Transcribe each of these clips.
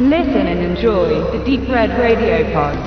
Listen and enjoy the Deep Red Radio Pod.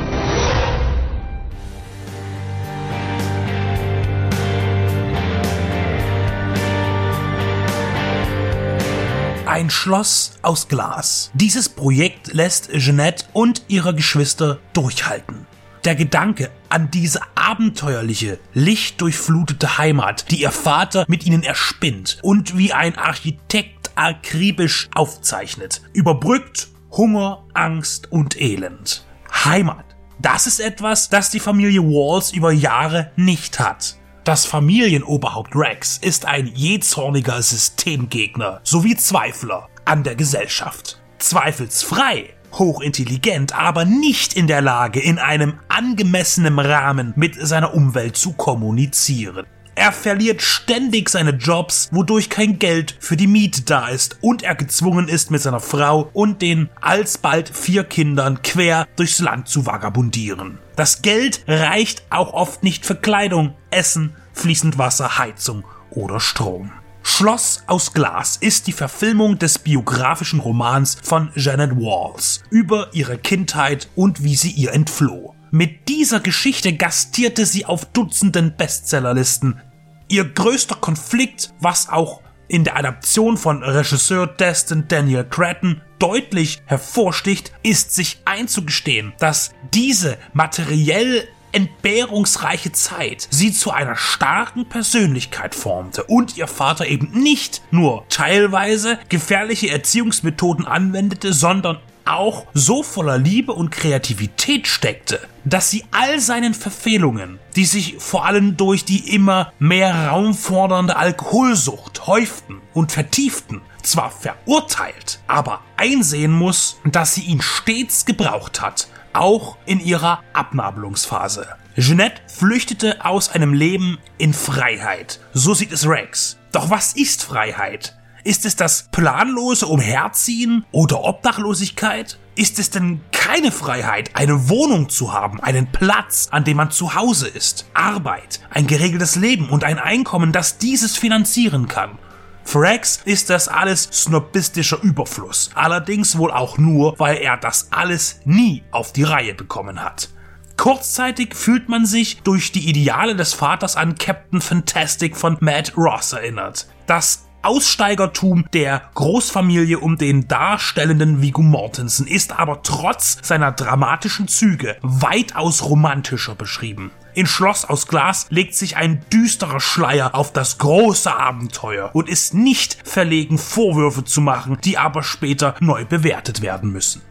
Ein Schloss aus Glas. Dieses Projekt lässt Jeanette und ihre Geschwister durchhalten. Der Gedanke an diese abenteuerliche, lichtdurchflutete Heimat, die ihr Vater mit ihnen erspinnt und wie ein Architekt akribisch aufzeichnet, überbrückt Hunger, Angst und Elend. Heimat. Das ist etwas, das die Familie Walls über Jahre nicht hat. Das Familienoberhaupt Rex ist ein jähzorniger Systemgegner sowie Zweifler an der Gesellschaft. Zweifelsfrei, hochintelligent, aber nicht in der Lage, in einem angemessenen Rahmen mit seiner Umwelt zu kommunizieren. Er verliert ständig seine Jobs, wodurch kein Geld für die Miete da ist und er gezwungen ist, mit seiner Frau und den alsbald vier Kindern quer durchs Land zu vagabundieren. Das Geld reicht auch oft nicht für Kleidung, Essen, fließend Wasser, Heizung oder Strom. Schloss aus Glas ist die Verfilmung des biografischen Romans von Janet Walls über ihre Kindheit und wie sie ihr entfloh. Mit dieser Geschichte gastierte sie auf Dutzenden Bestsellerlisten. Ihr größter Konflikt, was auch in der Adaption von Regisseur Destin Daniel Cretton deutlich hervorsticht, ist sich einzugestehen, dass diese materiell entbehrungsreiche Zeit sie zu einer starken Persönlichkeit formte und ihr Vater eben nicht nur teilweise gefährliche Erziehungsmethoden anwendete, sondern auch so voller Liebe und Kreativität steckte, dass sie all seinen Verfehlungen, die sich vor allem durch die immer mehr raumfordernde Alkoholsucht häuften und vertieften, zwar verurteilt, aber einsehen muss, dass sie ihn stets gebraucht hat, auch in ihrer Abnabelungsphase. Jeanette flüchtete aus einem Leben in Freiheit. So sieht es Rex. Doch was ist Freiheit? Ist es das planlose Umherziehen oder Obdachlosigkeit? Ist es denn keine Freiheit, eine Wohnung zu haben, einen Platz, an dem man zu Hause ist, Arbeit, ein geregeltes Leben und ein Einkommen, das dieses finanzieren kann? Für Rex ist das alles snobistischer Überfluss, allerdings wohl auch nur, weil er das alles nie auf die Reihe bekommen hat. Kurzzeitig fühlt man sich durch die Ideale des Vaters an Captain Fantastic von Matt Ross erinnert. Das Aussteigertum der Großfamilie um den darstellenden Viggo Mortensen ist aber trotz seiner dramatischen Züge weitaus romantischer beschrieben. In Schloss aus Glas legt sich ein düsterer Schleier auf das große Abenteuer und ist nicht verlegen, Vorwürfe zu machen, die aber später neu bewertet werden müssen.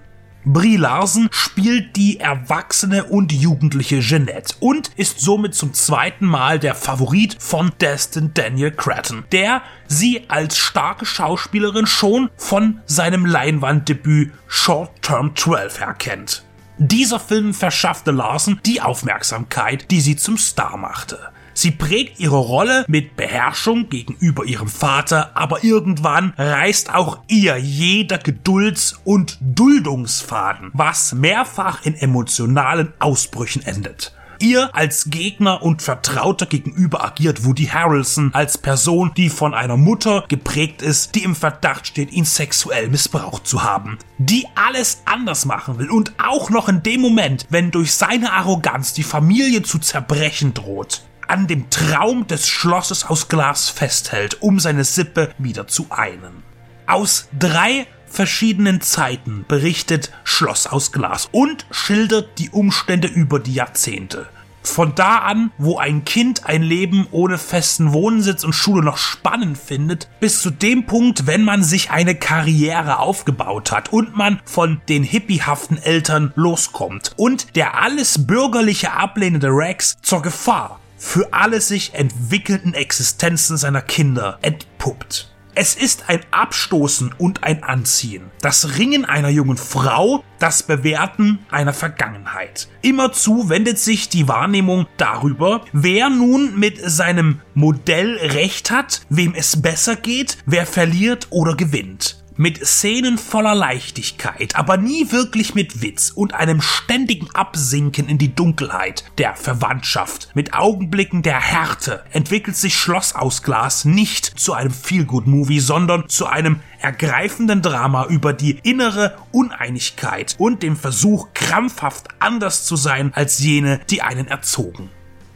Brie Larsen spielt die erwachsene und jugendliche Jeanette und ist somit zum zweiten Mal der Favorit von Destin Daniel Cretton, der sie als starke Schauspielerin schon von seinem Leinwanddebüt Short Term 12 erkennt. Dieser Film verschaffte Larsen die Aufmerksamkeit, die sie zum Star machte. Sie prägt ihre Rolle mit Beherrschung gegenüber ihrem Vater, aber irgendwann reißt auch ihr jeder Gedulds- und Duldungsfaden, was mehrfach in emotionalen Ausbrüchen endet. Ihr als Gegner und Vertrauter gegenüber agiert Woody Harrelson als Person, die von einer Mutter geprägt ist, die im Verdacht steht, ihn sexuell missbraucht zu haben, die alles anders machen will und auch noch in dem Moment, wenn durch seine Arroganz die Familie zu zerbrechen droht an dem Traum des Schlosses aus Glas festhält, um seine Sippe wieder zu einen. Aus drei verschiedenen Zeiten berichtet Schloss aus Glas und schildert die Umstände über die Jahrzehnte. Von da an, wo ein Kind ein Leben ohne festen Wohnsitz und Schule noch spannend findet, bis zu dem Punkt, wenn man sich eine Karriere aufgebaut hat und man von den hippiehaften Eltern loskommt und der alles bürgerliche ablehnende Rex zur Gefahr für alle sich entwickelnden Existenzen seiner Kinder entpuppt. Es ist ein Abstoßen und ein Anziehen. Das Ringen einer jungen Frau, das Bewerten einer Vergangenheit. Immerzu wendet sich die Wahrnehmung darüber, wer nun mit seinem Modell recht hat, wem es besser geht, wer verliert oder gewinnt. Mit Szenen voller Leichtigkeit, aber nie wirklich mit Witz und einem ständigen Absinken in die Dunkelheit der Verwandtschaft. Mit Augenblicken der Härte entwickelt sich Schloss aus Glas nicht zu einem Feelgood-Movie, sondern zu einem ergreifenden Drama über die innere Uneinigkeit und dem Versuch, krampfhaft anders zu sein als jene, die einen erzogen.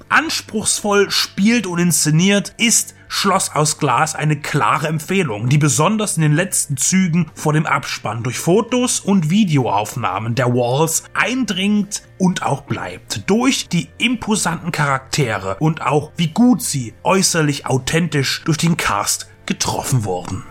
Anspruchsvoll spielt und inszeniert ist Schloss aus Glas eine klare Empfehlung, die besonders in den letzten Zügen vor dem Abspann durch Fotos und Videoaufnahmen der Walls eindringt und auch bleibt. Durch die imposanten Charaktere und auch wie gut sie äußerlich authentisch durch den Cast getroffen wurden.